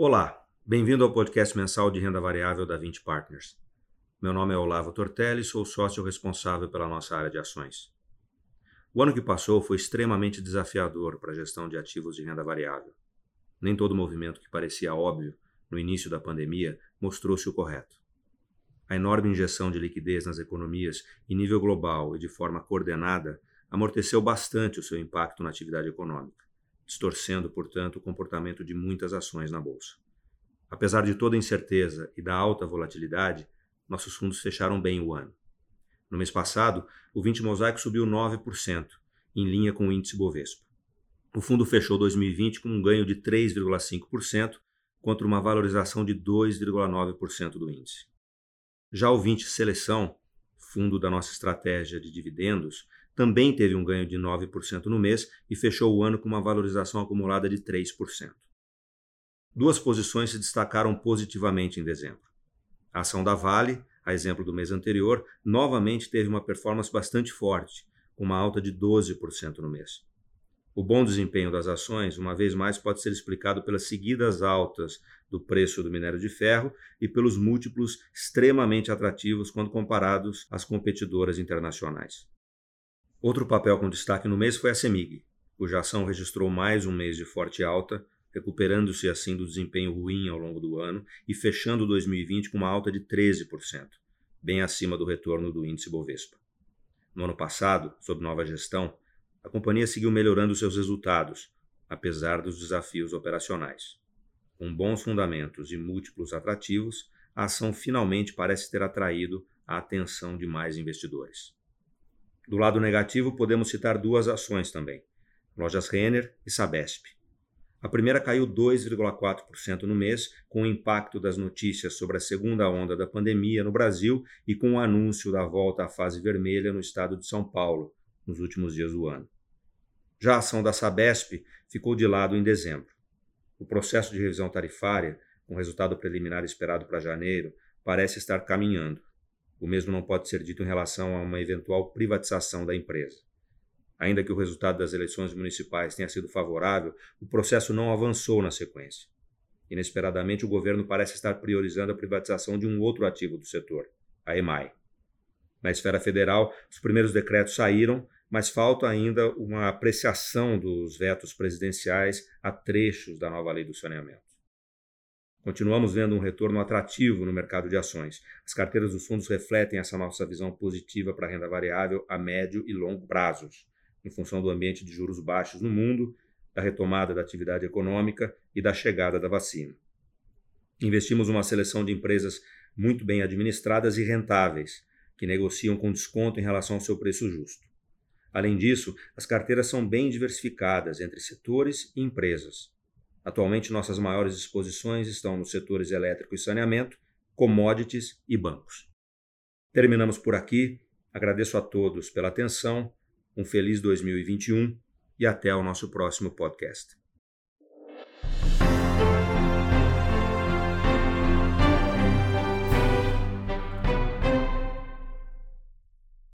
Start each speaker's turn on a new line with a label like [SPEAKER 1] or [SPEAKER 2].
[SPEAKER 1] Olá, bem-vindo ao podcast mensal de renda variável da 20 Partners. Meu nome é Olavo Tortelli e sou sócio responsável pela nossa área de ações. O ano que passou foi extremamente desafiador para a gestão de ativos de renda variável. Nem todo movimento que parecia óbvio no início da pandemia mostrou-se o correto. A enorme injeção de liquidez nas economias em nível global e de forma coordenada amorteceu bastante o seu impacto na atividade econômica distorcendo, portanto, o comportamento de muitas ações na bolsa. Apesar de toda a incerteza e da alta volatilidade, nossos fundos fecharam bem o ano. No mês passado, o 20 Mosaico subiu 9%, em linha com o índice Bovespa. O fundo fechou 2020 com um ganho de 3,5%, contra uma valorização de 2,9% do índice. Já o 20 Seleção, fundo da nossa estratégia de dividendos, também teve um ganho de 9% no mês e fechou o ano com uma valorização acumulada de 3%. Duas posições se destacaram positivamente em dezembro. A ação da Vale, a exemplo do mês anterior, novamente teve uma performance bastante forte, com uma alta de 12% no mês. O bom desempenho das ações, uma vez mais, pode ser explicado pelas seguidas altas do preço do minério de ferro e pelos múltiplos extremamente atrativos quando comparados às competidoras internacionais. Outro papel com destaque no mês foi a Semig, cuja ação registrou mais um mês de forte alta, recuperando-se assim do desempenho ruim ao longo do ano e fechando 2020 com uma alta de 13%, bem acima do retorno do índice Bovespa. No ano passado, sob nova gestão, a companhia seguiu melhorando seus resultados, apesar dos desafios operacionais. Com bons fundamentos e múltiplos atrativos, a ação finalmente parece ter atraído a atenção de mais investidores. Do lado negativo, podemos citar duas ações também: Lojas Renner e Sabesp. A primeira caiu 2,4% no mês, com o impacto das notícias sobre a segunda onda da pandemia no Brasil e com o anúncio da volta à fase vermelha no estado de São Paulo, nos últimos dias do ano. Já a ação da Sabesp ficou de lado em dezembro. O processo de revisão tarifária, com resultado preliminar esperado para janeiro, parece estar caminhando. O mesmo não pode ser dito em relação a uma eventual privatização da empresa. Ainda que o resultado das eleições municipais tenha sido favorável, o processo não avançou na sequência. Inesperadamente, o governo parece estar priorizando a privatização de um outro ativo do setor, a EMAI. Na esfera federal, os primeiros decretos saíram, mas falta ainda uma apreciação dos vetos presidenciais a trechos da nova lei do saneamento. Continuamos vendo um retorno atrativo no mercado de ações. As carteiras dos fundos refletem essa nossa visão positiva para a renda variável a médio e longo prazos, em função do ambiente de juros baixos no mundo, da retomada da atividade econômica e da chegada da vacina. Investimos uma seleção de empresas muito bem administradas e rentáveis, que negociam com desconto em relação ao seu preço justo. Além disso, as carteiras são bem diversificadas entre setores e empresas Atualmente, nossas maiores exposições estão nos setores elétrico e saneamento, commodities e bancos. Terminamos por aqui. Agradeço a todos pela atenção. Um feliz 2021 e até o nosso próximo podcast.